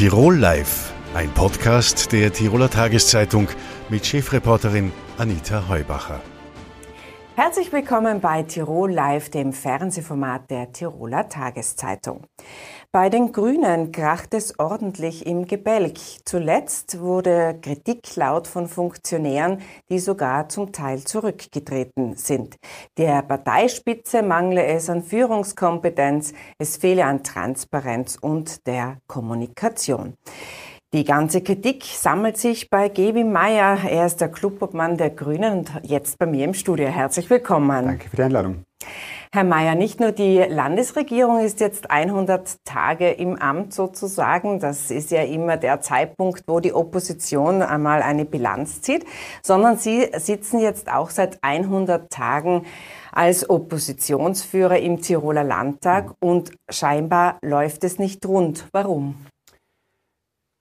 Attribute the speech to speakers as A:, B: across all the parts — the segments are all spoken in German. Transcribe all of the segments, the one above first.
A: Tirol Live, ein Podcast der Tiroler Tageszeitung mit Chefreporterin Anita Heubacher.
B: Herzlich willkommen bei Tirol Live, dem Fernsehformat der Tiroler Tageszeitung. Bei den Grünen kracht es ordentlich im Gebälk. Zuletzt wurde Kritik laut von Funktionären, die sogar zum Teil zurückgetreten sind. Der Parteispitze mangle es an Führungskompetenz, es fehle an Transparenz und der Kommunikation. Die ganze Kritik sammelt sich bei Gebi Meyer. Er ist der Clubobmann der Grünen und jetzt bei mir im Studio. Herzlich willkommen.
C: Danke für die Einladung.
B: Herr Mayer, nicht nur die Landesregierung ist jetzt 100 Tage im Amt sozusagen. Das ist ja immer der Zeitpunkt, wo die Opposition einmal eine Bilanz zieht, sondern Sie sitzen jetzt auch seit 100 Tagen als Oppositionsführer im Tiroler Landtag und scheinbar läuft es nicht rund. Warum?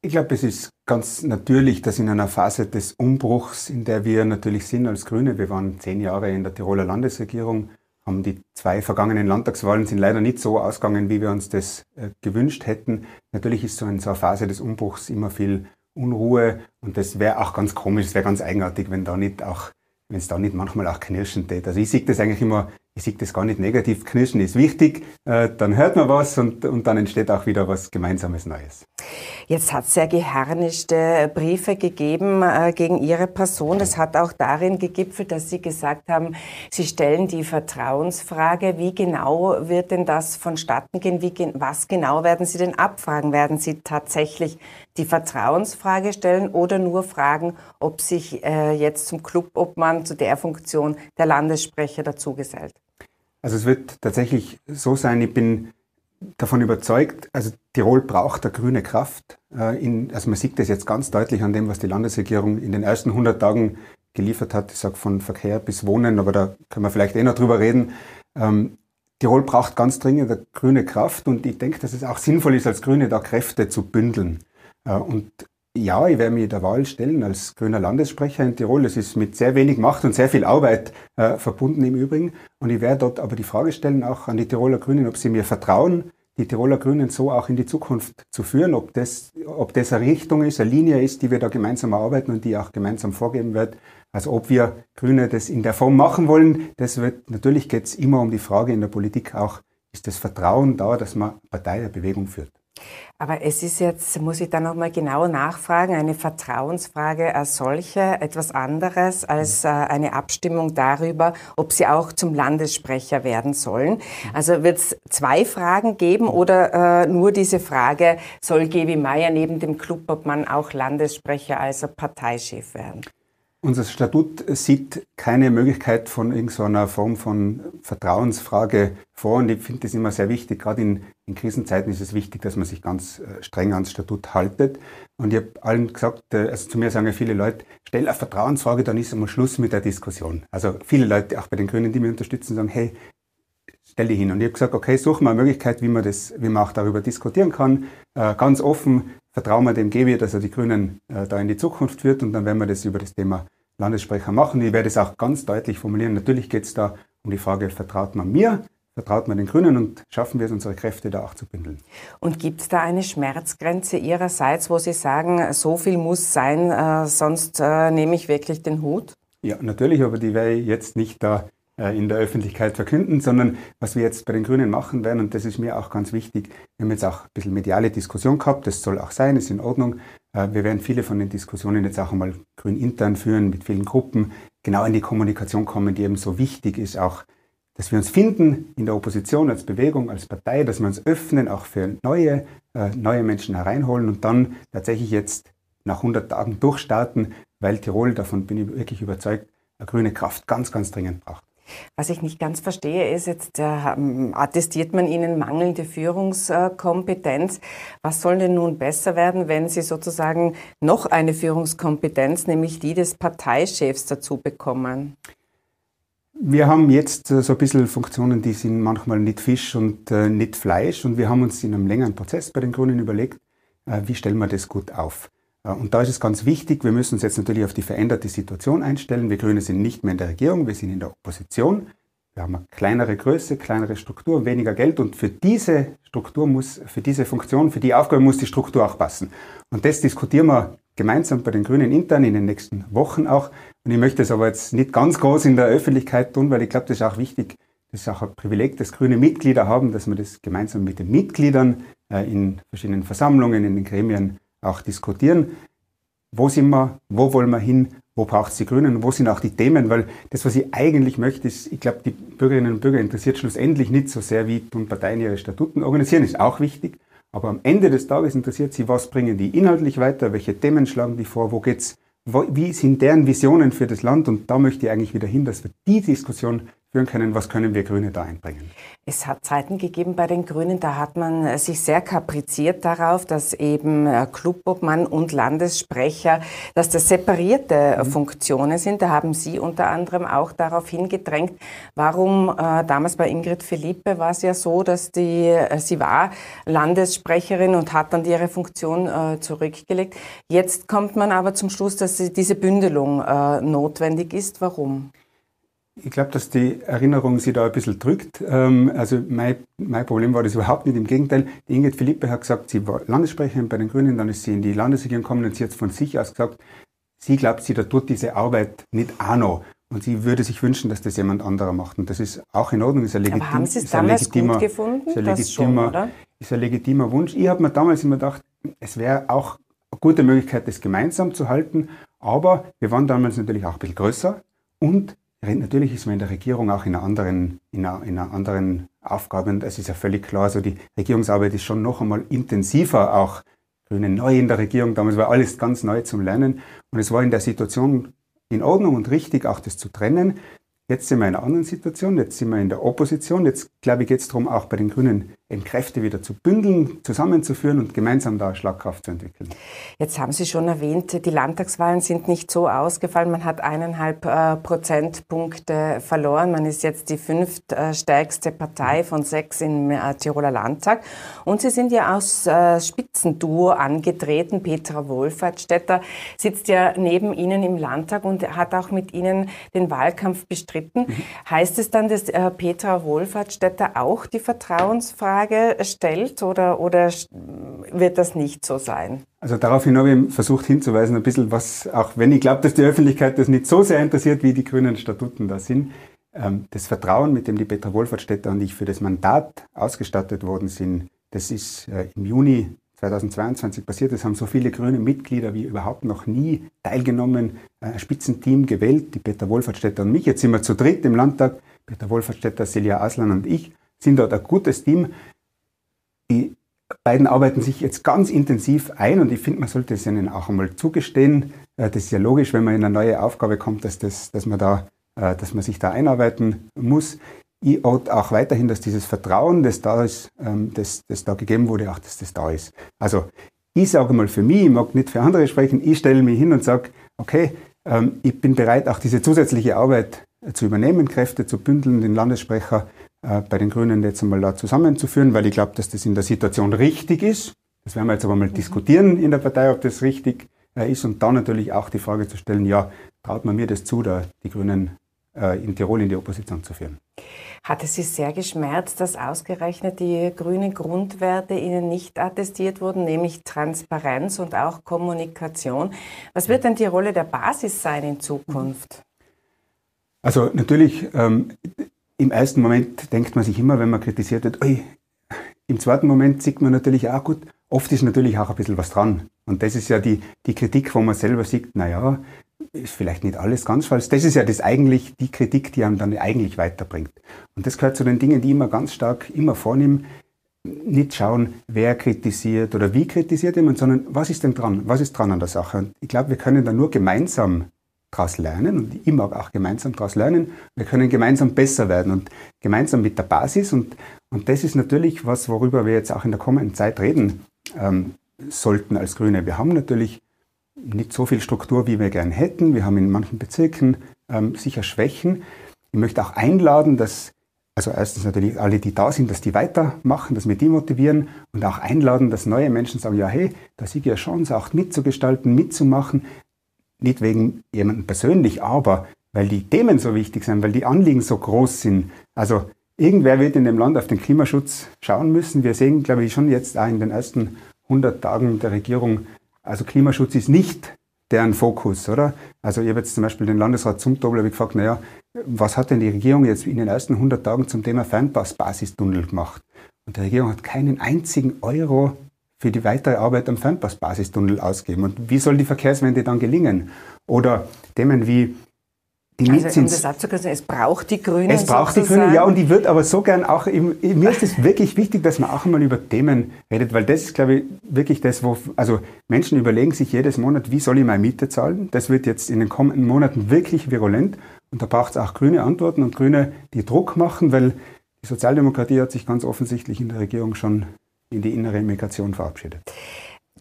C: Ich glaube, es ist ganz natürlich, dass in einer Phase des Umbruchs, in der wir natürlich sind als Grüne, wir waren zehn Jahre in der Tiroler Landesregierung, haben die zwei vergangenen Landtagswahlen sind leider nicht so ausgegangen, wie wir uns das äh, gewünscht hätten. Natürlich ist so in so einer Phase des Umbruchs immer viel Unruhe und das wäre auch ganz komisch, es wäre ganz eigenartig, wenn da nicht auch, wenn es da nicht manchmal auch knirschen tät. Also ich sehe das eigentlich immer ich sehe das gar nicht negativ. Knirschen ist wichtig, äh, dann hört man was und, und dann entsteht auch wieder was Gemeinsames Neues.
B: Jetzt hat es sehr geharnischte Briefe gegeben äh, gegen Ihre Person. Das hat auch darin gegipfelt, dass Sie gesagt haben, Sie stellen die Vertrauensfrage. Wie genau wird denn das vonstatten gehen? Wie, was genau werden Sie denn abfragen? Werden Sie tatsächlich die Vertrauensfrage stellen oder nur fragen, ob sich äh, jetzt zum Clubobmann, zu der Funktion der Landessprecher dazugesellt?
C: Also es wird tatsächlich so sein, ich bin davon überzeugt, also Tirol braucht eine grüne Kraft. Äh, in, also man sieht das jetzt ganz deutlich an dem, was die Landesregierung in den ersten 100 Tagen geliefert hat. Ich sage von Verkehr bis Wohnen, aber da können wir vielleicht eh noch drüber reden. Ähm, Tirol braucht ganz dringend eine grüne Kraft und ich denke, dass es auch sinnvoll ist, als Grüne da Kräfte zu bündeln. Äh, und ja, ich werde mich der Wahl stellen als grüner Landessprecher in Tirol. Es ist mit sehr wenig Macht und sehr viel Arbeit äh, verbunden im Übrigen. Und ich werde dort aber die Frage stellen, auch an die Tiroler Grünen, ob sie mir vertrauen, die Tiroler Grünen so auch in die Zukunft zu führen, ob das, ob das eine Richtung ist, eine Linie ist, die wir da gemeinsam erarbeiten und die auch gemeinsam vorgeben wird. Also ob wir Grüne das in der Form machen wollen, das wird, natürlich geht es immer um die Frage in der Politik auch, ist das Vertrauen da, dass man Partei, eine Bewegung führt.
B: Aber es ist jetzt, muss ich da nochmal genau nachfragen, eine Vertrauensfrage als solche, etwas anderes als äh, eine Abstimmung darüber, ob Sie auch zum Landessprecher werden sollen. Also wird es zwei Fragen geben oder äh, nur diese Frage, soll Gewi Meier neben dem Clubobmann auch Landessprecher, also Parteichef werden?
C: Unser Statut sieht keine Möglichkeit von irgendeiner Form von Vertrauensfrage vor und ich finde das immer sehr wichtig. Gerade in, in, Krisenzeiten ist es wichtig, dass man sich ganz äh, streng ans Statut haltet. Und ich habe allen gesagt, äh, also zu mir sagen ja viele Leute, stell eine Vertrauensfrage, dann ist einmal Schluss mit der Diskussion. Also viele Leute, auch bei den Grünen, die mich unterstützen, sagen, hey, stell die hin. Und ich habe gesagt, okay, suchen wir eine Möglichkeit, wie man, das, wie man auch darüber diskutieren kann. Äh, ganz offen, vertrauen wir dem Gewi, dass er die Grünen äh, da in die Zukunft führt und dann werden wir das über das Thema Landessprecher machen. Ich werde es auch ganz deutlich formulieren. Natürlich geht es da um die Frage, vertraut man mir, vertraut man den Grünen und schaffen wir es, unsere Kräfte da auch zu bündeln.
B: Und gibt es da eine Schmerzgrenze Ihrerseits, wo Sie sagen, so viel muss sein, äh, sonst äh, nehme ich wirklich den Hut?
C: Ja, natürlich, aber die werde ich jetzt nicht da in der Öffentlichkeit verkünden, sondern was wir jetzt bei den Grünen machen werden, und das ist mir auch ganz wichtig, wir haben jetzt auch ein bisschen mediale Diskussion gehabt, das soll auch sein, ist in Ordnung. Äh, wir werden viele von den Diskussionen jetzt auch einmal grün intern führen, mit vielen Gruppen, genau in die Kommunikation kommen, die eben so wichtig ist, auch dass wir uns finden in der Opposition als Bewegung, als Partei, dass wir uns öffnen, auch für neue, äh, neue Menschen hereinholen und dann tatsächlich jetzt nach 100 Tagen durchstarten, weil Tirol, davon bin ich wirklich überzeugt, eine grüne Kraft ganz, ganz dringend braucht.
B: Was ich nicht ganz verstehe, ist, jetzt äh, attestiert man Ihnen mangelnde Führungskompetenz. Was soll denn nun besser werden, wenn Sie sozusagen noch eine Führungskompetenz, nämlich die des Parteichefs, dazu bekommen?
C: Wir haben jetzt äh, so ein bisschen Funktionen, die sind manchmal nicht Fisch und äh, nicht Fleisch. Und wir haben uns in einem längeren Prozess bei den Grünen überlegt, wie stellen wir das gut auf. Und da ist es ganz wichtig, wir müssen uns jetzt natürlich auf die veränderte Situation einstellen. Wir Grüne sind nicht mehr in der Regierung, wir sind in der Opposition. Wir haben eine kleinere Größe, kleinere Struktur, weniger Geld und für diese Struktur muss, für diese Funktion, für die Aufgabe muss die Struktur auch passen. Und das diskutieren wir gemeinsam bei den Grünen intern in den nächsten Wochen auch. Und ich möchte es aber jetzt nicht ganz groß in der Öffentlichkeit tun, weil ich glaube, das ist auch wichtig. Das ist auch ein Privileg, dass grüne Mitglieder haben, dass wir das gemeinsam mit den Mitgliedern äh, in verschiedenen Versammlungen, in den Gremien auch diskutieren. Wo sind wir? Wo wollen wir hin? Wo braucht es die Grünen? Wo sind auch die Themen? Weil das, was ich eigentlich möchte, ist, ich glaube, die Bürgerinnen und Bürger interessiert schlussendlich nicht so sehr, wie Parteien ihre Statuten organisieren, ist auch wichtig. Aber am Ende des Tages interessiert sie, was bringen die inhaltlich weiter, welche Themen schlagen die vor, wo geht's, wie sind deren Visionen für das Land? Und da möchte ich eigentlich wieder hin, dass wir die Diskussion führen können, was können wir Grüne da einbringen.
B: Es hat Zeiten gegeben bei den Grünen, da hat man sich sehr kapriziert darauf, dass eben äh, Clubobmann und Landessprecher, dass das separierte mhm. Funktionen sind. Da haben Sie unter anderem auch darauf hingedrängt, warum äh, damals bei Ingrid Philippe war es ja so, dass die, äh, sie war Landessprecherin und hat dann ihre Funktion äh, zurückgelegt. Jetzt kommt man aber zum Schluss, dass diese Bündelung äh, notwendig ist. Warum?
C: Ich glaube, dass die Erinnerung sie da ein bisschen drückt. Ähm, also mein, mein Problem war das überhaupt nicht. Im Gegenteil, die Ingrid Philippe hat gesagt, sie war Landessprecherin bei den Grünen, dann ist sie in die Landesregierung gekommen und sie hat von sich aus gesagt, sie glaubt, sie da tut diese Arbeit nicht auch noch. Und sie würde sich wünschen, dass das jemand anderer macht. Und das ist auch in Ordnung. Ist ein legitim,
B: Aber haben Sie es damals gut gefunden?
C: Ist ein, legitimer, schon, ist ein legitimer Wunsch. Ich habe mir damals immer gedacht, es wäre auch eine gute Möglichkeit, das gemeinsam zu halten. Aber wir waren damals natürlich auch ein bisschen größer und Natürlich ist man in der Regierung auch in einer anderen, in einer, in einer anderen Aufgabe und es ist ja völlig klar, also die Regierungsarbeit ist schon noch einmal intensiver, auch Grüne neu in der Regierung, damals war alles ganz neu zum Lernen und es war in der Situation in Ordnung und richtig, auch das zu trennen. Jetzt sind wir in einer anderen Situation, jetzt sind wir in der Opposition, jetzt glaube ich geht es darum, auch bei den Grünen eben Kräfte wieder zu bündeln, zusammenzuführen und gemeinsam da Schlagkraft zu entwickeln.
B: Jetzt haben Sie schon erwähnt, die Landtagswahlen sind nicht so ausgefallen. Man hat eineinhalb äh, Prozentpunkte verloren. Man ist jetzt die fünftstärkste Partei von sechs im äh, Tiroler Landtag. Und Sie sind ja aus äh, Spitzenduo angetreten. Petra Wohlfahrtstätter sitzt ja neben Ihnen im Landtag und hat auch mit Ihnen den Wahlkampf bestritten. Mhm. Heißt es dann, dass Petra Wohlfahrtstätter auch die Vertrauensfrage Frage stellt oder, oder wird das nicht so sein?
C: Also daraufhin habe ich versucht hinzuweisen, ein bisschen was, auch wenn ich glaube, dass die Öffentlichkeit das nicht so sehr interessiert, wie die grünen Statuten da sind, ähm, das Vertrauen, mit dem die Petra Wohlfahrtsstädter und ich für das Mandat ausgestattet worden sind, das ist äh, im Juni 2022 passiert. Es haben so viele grüne Mitglieder wie überhaupt noch nie teilgenommen, äh, ein Spitzenteam gewählt, die Peter Wohlfahrtsstädter und mich. Jetzt sind wir zu dritt im Landtag, Peter Wohlfahrtsstädter, Celia Aslan und ich sind dort ein gutes Team. Die beiden arbeiten sich jetzt ganz intensiv ein und ich finde, man sollte es ihnen auch einmal zugestehen. Äh, das ist ja logisch, wenn man in eine neue Aufgabe kommt, dass, das, dass, man, da, äh, dass man sich da einarbeiten muss. Ich auch weiterhin, dass dieses Vertrauen, das da ist, ähm, das, das da gegeben wurde, auch dass das da ist. Also ich sage mal für mich, ich mag nicht für andere sprechen, ich stelle mich hin und sage, okay, ähm, ich bin bereit, auch diese zusätzliche Arbeit zu übernehmen, Kräfte zu bündeln, den Landessprecher bei den Grünen jetzt einmal da zusammenzuführen, weil ich glaube, dass das in der Situation richtig ist. Das werden wir jetzt aber mal mhm. diskutieren in der Partei, ob das richtig äh, ist und dann natürlich auch die Frage zu stellen, ja, traut man mir das zu, da die Grünen äh, in Tirol in die Opposition zu führen.
B: Hat es Sie sehr geschmerzt, dass ausgerechnet die grünen Grundwerte Ihnen nicht attestiert wurden, nämlich Transparenz und auch Kommunikation? Was wird denn die Rolle der Basis sein in Zukunft?
C: Also natürlich, ähm, im ersten Moment denkt man sich immer, wenn man kritisiert wird, oi, im zweiten Moment sieht man natürlich auch gut, oft ist natürlich auch ein bisschen was dran. Und das ist ja die, die Kritik, wo man selber sieht, naja, ist vielleicht nicht alles ganz falsch. Das ist ja das eigentlich, die Kritik, die einem dann eigentlich weiterbringt. Und das gehört zu den Dingen, die immer ganz stark immer vornehme. Nicht schauen, wer kritisiert oder wie kritisiert jemand, sondern was ist denn dran? Was ist dran an der Sache? Und ich glaube, wir können da nur gemeinsam daraus lernen und ich mag auch gemeinsam daraus lernen. Wir können gemeinsam besser werden und gemeinsam mit der Basis und, und das ist natürlich was, worüber wir jetzt auch in der kommenden Zeit reden ähm, sollten als Grüne. Wir haben natürlich nicht so viel Struktur, wie wir gern hätten. Wir haben in manchen Bezirken ähm, sicher Schwächen. Ich möchte auch einladen, dass also erstens natürlich alle, die da sind, dass die weitermachen, dass wir die motivieren und auch einladen, dass neue Menschen sagen, ja hey, da sehe ich ja Chance, auch mitzugestalten, mitzumachen, nicht wegen jemandem persönlich, aber weil die Themen so wichtig sind, weil die Anliegen so groß sind. Also irgendwer wird in dem Land auf den Klimaschutz schauen müssen. Wir sehen, glaube ich, schon jetzt auch in den ersten 100 Tagen der Regierung, also Klimaschutz ist nicht deren Fokus, oder? Also ich habe jetzt zum Beispiel den Landesrat Zumtobel gefragt, naja, was hat denn die Regierung jetzt in den ersten 100 Tagen zum Thema Fernpass-Basistunnel gemacht? Und die Regierung hat keinen einzigen Euro für die weitere Arbeit am Fernpass-Basistunnel ausgeben. Und wie soll die Verkehrswende dann gelingen? Oder Themen wie
B: die also, um das abzukürzen, es braucht die Grünen.
C: Es braucht sozusagen. die Grünen, ja, und ich würde aber so gern auch, mir ist es wirklich wichtig, dass man auch einmal über Themen redet, weil das ist, glaube ich, wirklich das, wo, also Menschen überlegen sich jedes Monat, wie soll ich meine Miete zahlen? Das wird jetzt in den kommenden Monaten wirklich virulent und da braucht es auch grüne Antworten und Grüne, die Druck machen, weil die Sozialdemokratie hat sich ganz offensichtlich in der Regierung schon in die innere Migration verabschiedet.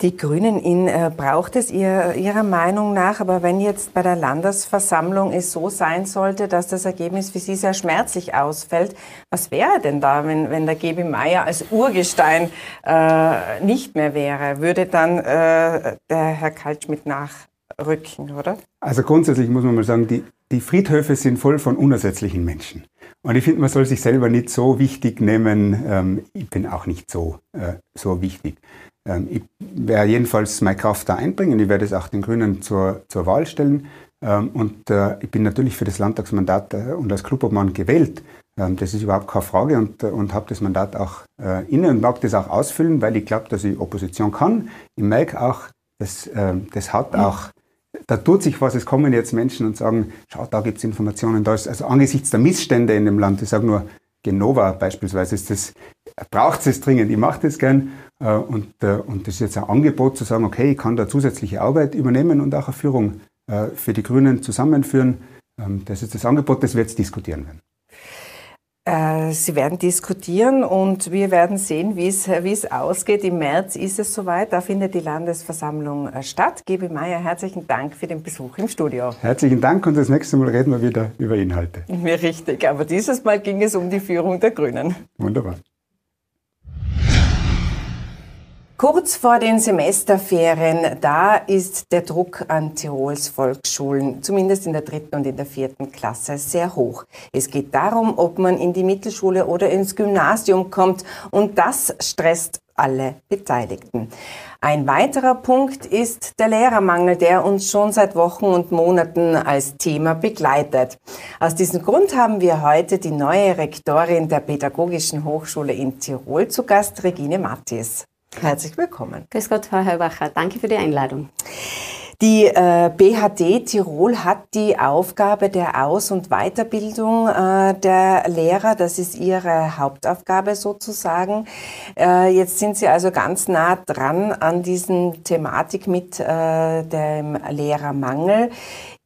B: Die Grünen in, äh, braucht es ihr, Ihrer Meinung nach, aber wenn jetzt bei der Landesversammlung es so sein sollte, dass das Ergebnis für Sie sehr schmerzlich ausfällt, was wäre denn da, wenn, wenn der Gebi Meier als Urgestein äh, nicht mehr wäre? Würde dann äh, der Herr Kaltschmidt nachrücken, oder?
C: Also grundsätzlich muss man mal sagen, die, die Friedhöfe sind voll von unersetzlichen Menschen. Und ich finde, man soll sich selber nicht so wichtig nehmen. Ähm, ich bin auch nicht so, äh, so wichtig. Ähm, ich werde jedenfalls meine Kraft da einbringen. Ich werde es auch den Grünen zur, zur Wahl stellen. Ähm, und äh, ich bin natürlich für das Landtagsmandat äh, und als Clubobmann gewählt. Das ist überhaupt keine Frage und, und habe das Mandat auch inne und mag das auch ausfüllen, weil ich glaube, dass ich Opposition kann. Ich merke auch, dass, das hat auch da tut sich was, es kommen jetzt Menschen und sagen, schau, da gibt es Informationen, da ist, also angesichts der Missstände in dem Land, ich sage nur, Genova beispielsweise, ist das, braucht es dringend, ich mache das gern äh, und, äh, und das ist jetzt ein Angebot zu sagen, okay, ich kann da zusätzliche Arbeit übernehmen und auch eine Führung äh, für die Grünen zusammenführen. Ähm, das ist das Angebot, das wir jetzt diskutieren werden.
B: Sie werden diskutieren und wir werden sehen, wie es, wie es ausgeht. Im März ist es soweit. Da findet die Landesversammlung statt. Gebe Meier, herzlichen Dank für den Besuch im Studio.
C: Herzlichen Dank und das nächste Mal reden wir wieder über Inhalte.
B: Mir richtig, aber dieses Mal ging es um die Führung der Grünen.
C: Wunderbar.
B: Kurz vor den Semesterferien, da ist der Druck an Tirols Volksschulen, zumindest in der dritten und in der vierten Klasse, sehr hoch. Es geht darum, ob man in die Mittelschule oder ins Gymnasium kommt und das stresst alle Beteiligten. Ein weiterer Punkt ist der Lehrermangel, der uns schon seit Wochen und Monaten als Thema begleitet. Aus diesem Grund haben wir heute die neue Rektorin der Pädagogischen Hochschule in Tirol zu Gast, Regine Mattis. Herzlich willkommen.
D: Grüß Gott, Frau Heubacher. Danke für die Einladung.
B: Die äh, BHD Tirol hat die Aufgabe der Aus- und Weiterbildung äh, der Lehrer. Das ist ihre Hauptaufgabe sozusagen. Äh, jetzt sind Sie also ganz nah dran an diesen Thematik mit äh, dem Lehrermangel.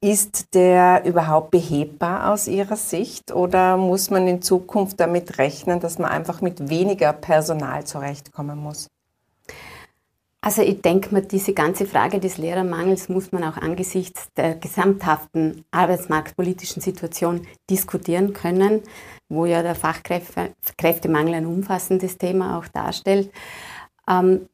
B: Ist der überhaupt behebbar aus Ihrer Sicht oder muss man in Zukunft damit rechnen, dass man einfach mit weniger Personal zurechtkommen muss?
D: Also ich denke mir, diese ganze Frage des Lehrermangels muss man auch angesichts der gesamthaften arbeitsmarktpolitischen Situation diskutieren können, wo ja der Fachkräftemangel ein umfassendes Thema auch darstellt. Ähm,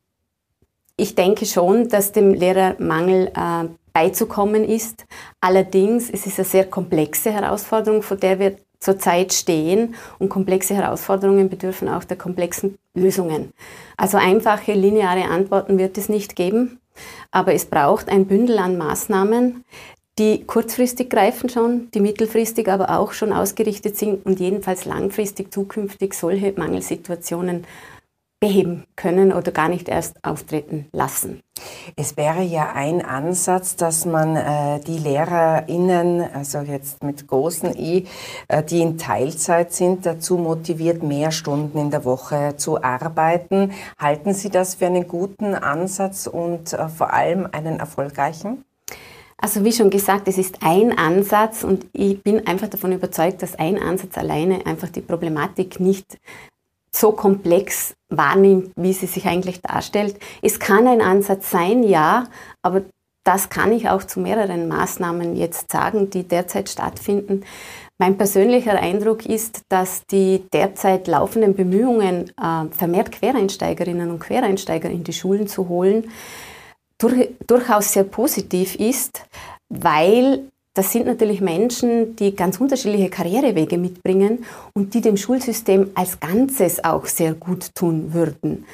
D: ich denke schon, dass dem Lehrermangel äh, beizukommen ist. Allerdings es ist es eine sehr komplexe Herausforderung, vor der wir zurzeit stehen und komplexe Herausforderungen bedürfen auch der komplexen Lösungen. Also einfache lineare Antworten wird es nicht geben, aber es braucht ein Bündel an Maßnahmen, die kurzfristig greifen schon, die mittelfristig aber auch schon ausgerichtet sind und jedenfalls langfristig zukünftig solche Mangelsituationen beheben können oder gar nicht erst auftreten lassen.
B: Es wäre ja ein Ansatz, dass man äh, die LehrerInnen, also jetzt mit großen I, äh, die in Teilzeit sind, dazu motiviert, mehr Stunden in der Woche zu arbeiten. Halten Sie das für einen guten Ansatz und äh, vor allem einen erfolgreichen?
D: Also wie schon gesagt, es ist ein Ansatz und ich bin einfach davon überzeugt, dass ein Ansatz alleine einfach die Problematik nicht so komplex wahrnimmt, wie sie sich eigentlich darstellt. Es kann ein Ansatz sein, ja, aber das kann ich auch zu mehreren Maßnahmen jetzt sagen, die derzeit stattfinden. Mein persönlicher Eindruck ist, dass die derzeit laufenden Bemühungen, äh, vermehrt Quereinsteigerinnen und Quereinsteiger in die Schulen zu holen, durchaus sehr positiv ist, weil das sind natürlich Menschen, die ganz unterschiedliche Karrierewege mitbringen und die dem Schulsystem als Ganzes auch sehr gut tun würden.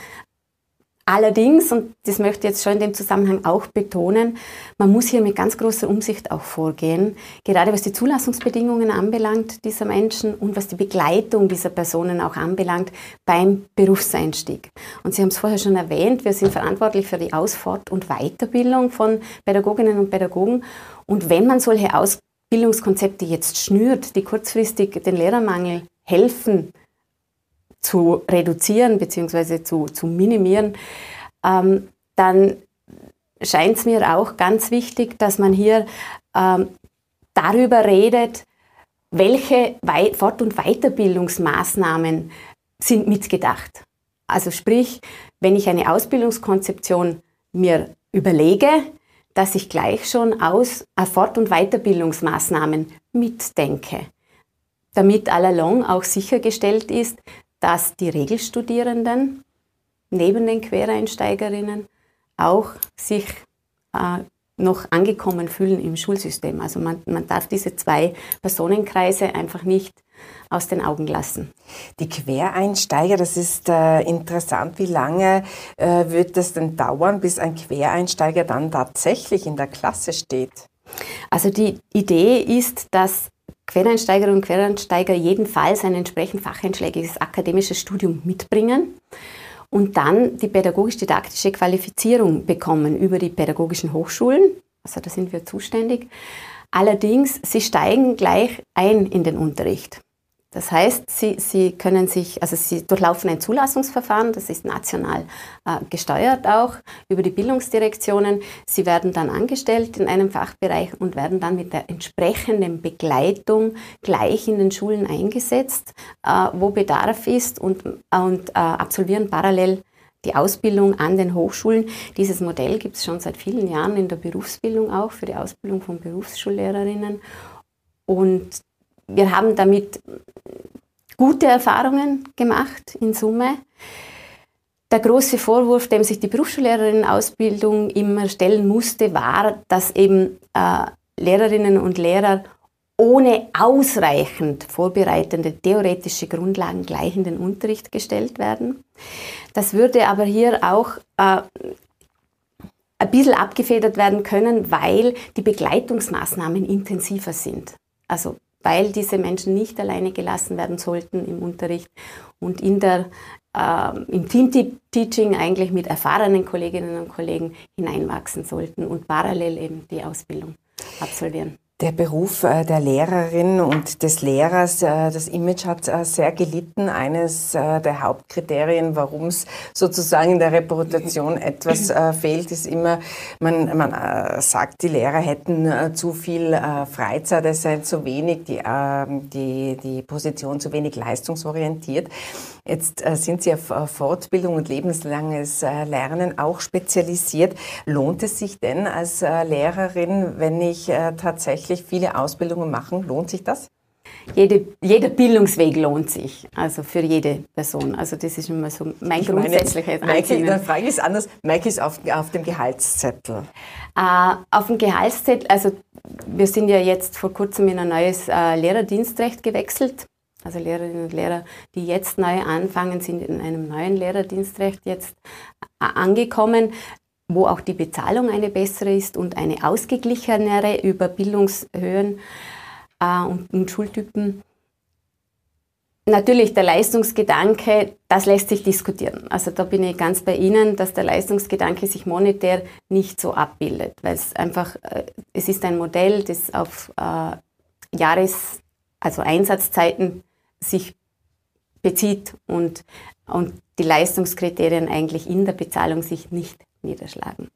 D: Allerdings, und das möchte ich jetzt schon in dem Zusammenhang auch betonen, man muss hier mit ganz großer Umsicht auch vorgehen, gerade was die Zulassungsbedingungen anbelangt dieser Menschen und was die Begleitung dieser Personen auch anbelangt beim Berufseinstieg. Und Sie haben es vorher schon erwähnt, wir sind verantwortlich für die Aus-, Fort- und Weiterbildung von Pädagoginnen und Pädagogen. Und wenn man solche Ausbildungskonzepte jetzt schnürt, die kurzfristig den Lehrermangel helfen, zu reduzieren bzw. Zu, zu minimieren, ähm, dann scheint es mir auch ganz wichtig, dass man hier ähm, darüber redet, welche Fort- und Weiterbildungsmaßnahmen sind mitgedacht. Also sprich, wenn ich eine Ausbildungskonzeption mir überlege, dass ich gleich schon aus äh, Fort- und Weiterbildungsmaßnahmen mitdenke, damit allalong auch sichergestellt ist, dass die Regelstudierenden neben den Quereinsteigerinnen auch sich äh, noch angekommen fühlen im Schulsystem. Also man, man darf diese zwei Personenkreise einfach nicht aus den Augen lassen.
B: Die Quereinsteiger, das ist äh, interessant. Wie lange äh, wird es denn dauern, bis ein Quereinsteiger dann tatsächlich in der Klasse steht?
D: Also die Idee ist, dass Quereinsteigerinnen und Quereinsteiger jedenfalls ein entsprechend facheinschlägiges akademisches Studium mitbringen und dann die pädagogisch-didaktische Qualifizierung bekommen über die pädagogischen Hochschulen. Also da sind wir zuständig. Allerdings, sie steigen gleich ein in den Unterricht. Das heißt, sie, sie können sich, also sie durchlaufen ein Zulassungsverfahren, das ist national äh, gesteuert auch über die Bildungsdirektionen. Sie werden dann angestellt in einem Fachbereich und werden dann mit der entsprechenden Begleitung gleich in den Schulen eingesetzt, äh, wo Bedarf ist und, und äh, absolvieren parallel die Ausbildung an den Hochschulen. Dieses Modell gibt es schon seit vielen Jahren in der Berufsbildung auch für die Ausbildung von Berufsschullehrerinnen. Und wir haben damit gute Erfahrungen gemacht in Summe. Der große Vorwurf, dem sich die Berufsschullehrerin-Ausbildung immer stellen musste, war, dass eben äh, Lehrerinnen und Lehrer ohne ausreichend vorbereitende theoretische Grundlagen gleich in den Unterricht gestellt werden. Das würde aber hier auch äh, ein bisschen abgefedert werden können, weil die Begleitungsmaßnahmen intensiver sind. Also weil diese Menschen nicht alleine gelassen werden sollten im Unterricht und in der, äh, im Team-Teaching eigentlich mit erfahrenen Kolleginnen und Kollegen hineinwachsen sollten und parallel eben die Ausbildung absolvieren.
B: Der Beruf äh, der Lehrerin und des Lehrers, äh, das Image hat äh, sehr gelitten. Eines der Hauptkriterien, warum es sozusagen in der Reputation etwas fehlt, ist immer, man, man sagt, die Lehrer hätten zu viel Freizeit, es sei zu wenig, die, ähm, die, die Position zu wenig leistungsorientiert. Jetzt sind Sie auf Fortbildung und lebenslanges Lernen auch spezialisiert. Lohnt es sich denn als Lehrerin, wenn ich tatsächlich viele Ausbildungen machen. Lohnt sich das?
D: Jede, jeder Bildungsweg lohnt sich, also für jede Person. Also das ist immer so mein ich grundsätzliches
B: Ansinnen. Dann frage ich es anders. Mike ist auf, auf dem Gehaltszettel.
D: Äh, auf dem Gehaltszettel, also wir sind ja jetzt vor kurzem in ein neues äh, Lehrerdienstrecht gewechselt. Also Lehrerinnen und Lehrer, die jetzt neu anfangen, sind in einem neuen Lehrerdienstrecht jetzt äh, angekommen wo auch die Bezahlung eine bessere ist und eine ausgeglichenere über Bildungshöhen äh, und, Schultypen. Natürlich der Leistungsgedanke, das lässt sich diskutieren. Also da bin ich ganz bei Ihnen, dass der Leistungsgedanke sich monetär nicht so abbildet, weil es einfach, äh, es ist ein Modell, das auf Jahres-, also Einsatzzeiten sich bezieht und, und die Leistungskriterien eigentlich in der Bezahlung sich nicht niederschlagen.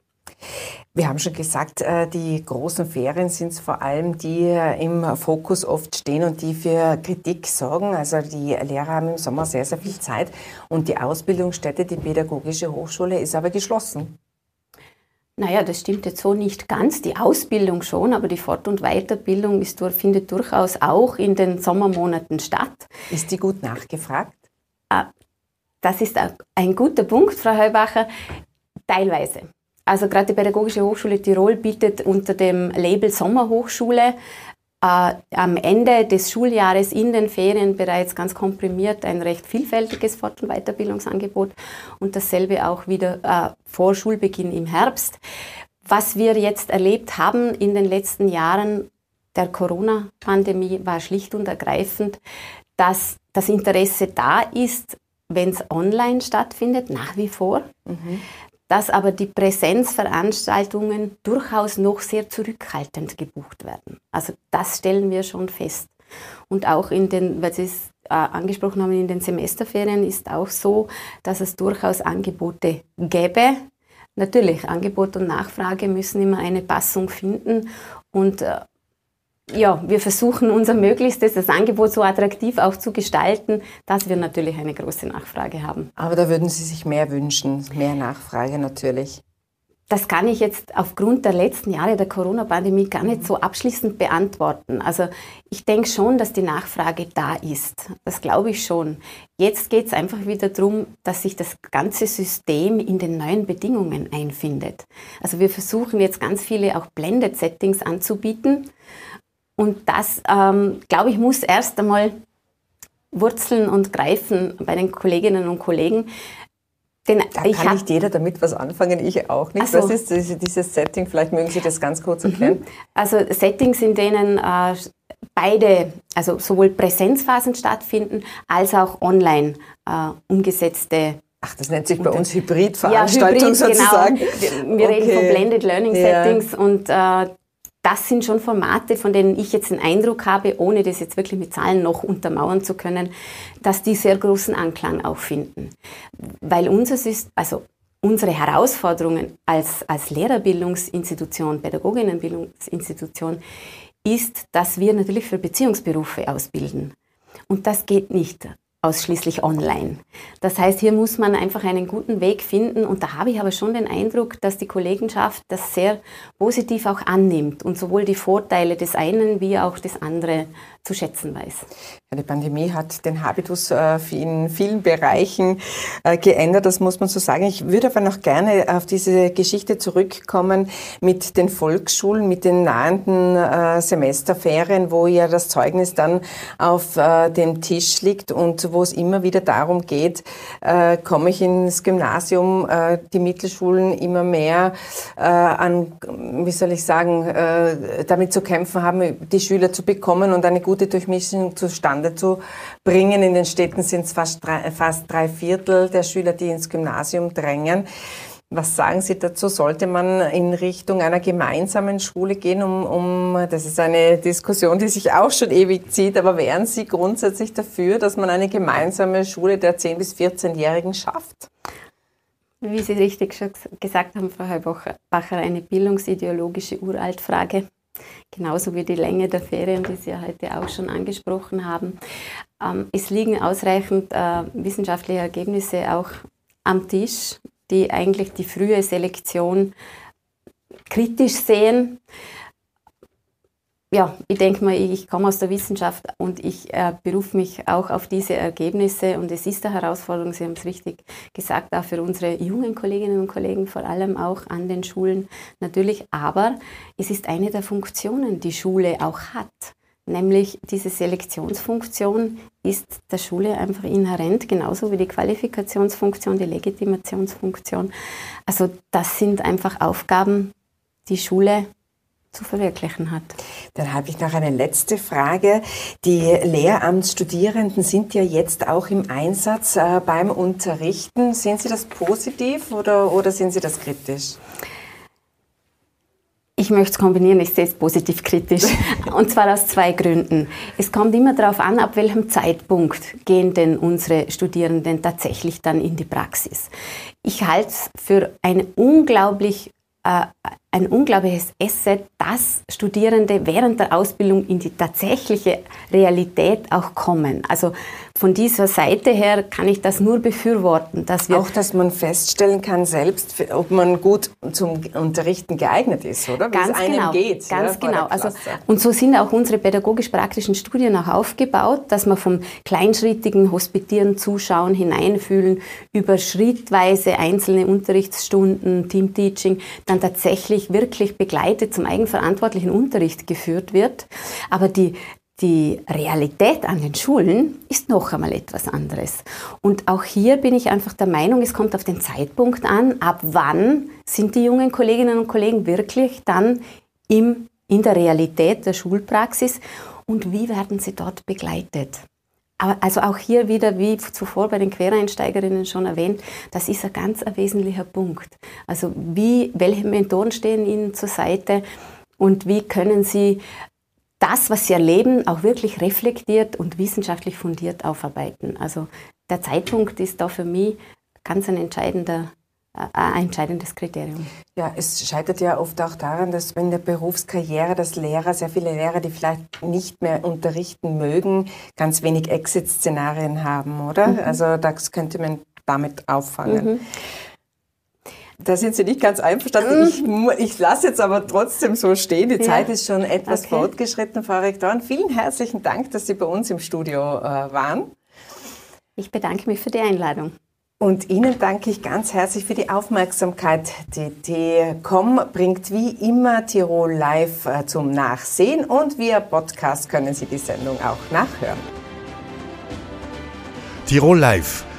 B: Wir haben schon gesagt, äh, die großen Ferien sind es vor allem, die äh, im Fokus oft stehen und die für Kritik sorgen. Also die Lehrer haben im Sommer sehr, sehr viel Zeit und die Ausbildungsstätte, die Pädagogische Hochschule, ist aber geschlossen.
D: Naja, das stimmt jetzt so nicht ganz. Die Ausbildung schon, aber die Fort- und Weiterbildung ist, findet durchaus auch in den Sommermonaten statt.
B: Ist die gut nachgefragt?
D: Ah, das ist ein guter Punkt, Frau Heubacher. Teilweise. also gerade die Pädagogische Hochschule Tirol bietet unter dem Label Sommerhochschule am Ende des Schuljahres in den Ferien bereits ganz komprimiert ein recht vielfältiges Fort- und Weiterbildungsangebot und dasselbe auch wieder äh, vor Schulbeginn im Herbst. Was wir jetzt erlebt haben in den letzten Jahren der Corona-Pandemie war schlicht und ergreifend, dass das Interesse da ist, wenn es online stattfindet, nach wie vor. Mhm dass aber die Präsenzveranstaltungen durchaus noch sehr zurückhaltend gebucht werden. Also das stellen wir schon fest. Und auch in den, weil Sie es äh, angesprochen haben, in den Semesterferien ist auch so, dass es durchaus Angebote gäbe. Natürlich, Angebot und Nachfrage müssen immer eine Passung finden. Und äh, ja, wir versuchen unser Möglichstes, das Angebot so attraktiv auch zu gestalten, dass wir natürlich eine große Nachfrage haben.
B: Aber da würden Sie sich mehr wünschen, mehr Nachfrage natürlich.
D: Das kann ich jetzt aufgrund der letzten Jahre der Corona-Pandemie gar nicht so abschließend beantworten. Also ich denke schon, dass die Nachfrage da ist. Das glaube ich schon. Jetzt geht es einfach wieder darum, dass sich das ganze System in den neuen Bedingungen einfindet. Also wir versuchen jetzt ganz viele auch Blended-Settings anzubieten und das, ähm, glaube ich, muss erst einmal wurzeln und greifen bei den Kolleginnen und Kollegen.
B: Denn da kann nicht jeder damit was anfangen, ich auch nicht. Also, was ist diese, dieses Setting? Vielleicht mögen Sie das ganz kurz erklären. Mhm.
D: Also Settings, in denen äh, beide, also sowohl Präsenzphasen stattfinden, als auch online äh, umgesetzte
B: Ach, das nennt sich bei uns Hybridveranstaltung ja, Hybrid, sozusagen.
D: Genau. Wir, wir okay. reden von Blended Learning ja. Settings und äh, das sind schon Formate, von denen ich jetzt den Eindruck habe, ohne das jetzt wirklich mit Zahlen noch untermauern zu können, dass die sehr großen Anklang auch finden. Weil unseres ist, also unsere Herausforderungen als, als Lehrerbildungsinstitution, Pädagoginnenbildungsinstitution, ist, dass wir natürlich für Beziehungsberufe ausbilden. Und das geht nicht ausschließlich online. Das heißt, hier muss man einfach einen guten Weg finden und da habe ich aber schon den Eindruck, dass die Kollegenschaft das sehr positiv auch annimmt und sowohl die Vorteile des einen wie auch des anderen zu schätzen weiß.
B: Die Pandemie hat den Habitus äh, in vielen Bereichen äh, geändert, das muss man so sagen. Ich würde aber noch gerne auf diese Geschichte zurückkommen mit den Volksschulen, mit den nahenden äh, Semesterferien, wo ja das Zeugnis dann auf dem Tisch liegt und wo es immer wieder darum geht, komme ich ins Gymnasium, die Mittelschulen immer mehr an, wie soll ich sagen, damit zu kämpfen haben, die Schüler zu bekommen und eine gute gute Durchmischung zustande zu bringen. In den Städten sind es fast drei, fast drei Viertel der Schüler, die ins Gymnasium drängen. Was sagen Sie dazu? Sollte man in Richtung einer gemeinsamen Schule gehen, um, um, das ist eine Diskussion, die sich auch schon ewig zieht, aber wären Sie grundsätzlich dafür, dass man eine gemeinsame Schule der 10- bis 14-Jährigen schafft?
D: Wie Sie richtig schon gesagt haben, Frau Heubacher, eine bildungsideologische Uraltfrage genauso wie die Länge der Ferien, die Sie heute auch schon angesprochen haben. Ähm, es liegen ausreichend äh, wissenschaftliche Ergebnisse auch am Tisch, die eigentlich die frühe Selektion kritisch sehen ja, ich denke mal, ich komme aus der Wissenschaft und ich äh, berufe mich auch auf diese Ergebnisse und es ist eine Herausforderung, Sie haben es richtig gesagt, auch für unsere jungen Kolleginnen und Kollegen, vor allem auch an den Schulen natürlich, aber es ist eine der Funktionen, die Schule auch hat. Nämlich diese Selektionsfunktion ist der Schule einfach inhärent, genauso wie die Qualifikationsfunktion, die Legitimationsfunktion. Also das sind einfach Aufgaben, die Schule zu verwirklichen hat.
B: Dann habe ich noch eine letzte Frage. Die Lehramtsstudierenden sind ja jetzt auch im Einsatz äh, beim Unterrichten. Sehen Sie das positiv oder, oder sehen Sie das kritisch?
D: Ich möchte es kombinieren, ich sehe es positiv kritisch. Und zwar aus zwei Gründen. Es kommt immer darauf an, ab welchem Zeitpunkt gehen denn unsere Studierenden tatsächlich dann in die Praxis. Ich halte es für eine unglaublich äh, ein unglaubliches Asset, dass Studierende während der Ausbildung in die tatsächliche Realität auch kommen. Also von dieser Seite her kann ich das nur befürworten.
B: Dass wir auch, dass man feststellen kann selbst, ob man gut zum Unterrichten geeignet ist, oder?
D: Wie ganz
B: es einem
D: genau,
B: geht.
D: Ganz ja, genau. Also, und so sind auch unsere pädagogisch-praktischen Studien auch aufgebaut, dass man vom kleinschrittigen Hospitieren, Zuschauen, Hineinfühlen über schrittweise einzelne Unterrichtsstunden, Teamteaching, dann tatsächlich wirklich begleitet zum eigenverantwortlichen Unterricht geführt wird. Aber die die Realität an den Schulen ist noch einmal etwas anderes. Und auch hier bin ich einfach der Meinung, es kommt auf den Zeitpunkt an, ab wann sind die jungen Kolleginnen und Kollegen wirklich dann im, in der Realität der Schulpraxis und wie werden sie dort begleitet. Aber also auch hier wieder, wie zuvor bei den Quereinsteigerinnen schon erwähnt, das ist ein ganz ein wesentlicher Punkt. Also wie, welche Mentoren stehen Ihnen zur Seite und wie können Sie das, was sie erleben, auch wirklich reflektiert und wissenschaftlich fundiert aufarbeiten. Also der Zeitpunkt ist da für mich ganz ein entscheidender äh, ein entscheidendes Kriterium.
B: Ja, es scheitert ja oft auch daran, dass in der Berufskarriere das Lehrer, sehr viele Lehrer, die vielleicht nicht mehr unterrichten mögen, ganz wenig Exit-Szenarien haben, oder? Mhm. Also das könnte man damit auffangen. Mhm. Da sind Sie nicht ganz einverstanden. Ich, ich lasse jetzt aber trotzdem so stehen. Die ja. Zeit ist schon etwas okay. fortgeschritten, Frau Rektorin. Vielen herzlichen Dank, dass Sie bei uns im Studio äh, waren.
D: Ich bedanke mich für die Einladung.
B: Und Ihnen danke ich ganz herzlich für die Aufmerksamkeit. Die T.com bringt wie immer Tirol live äh, zum Nachsehen und via Podcast können Sie die Sendung auch nachhören.
A: Tirol live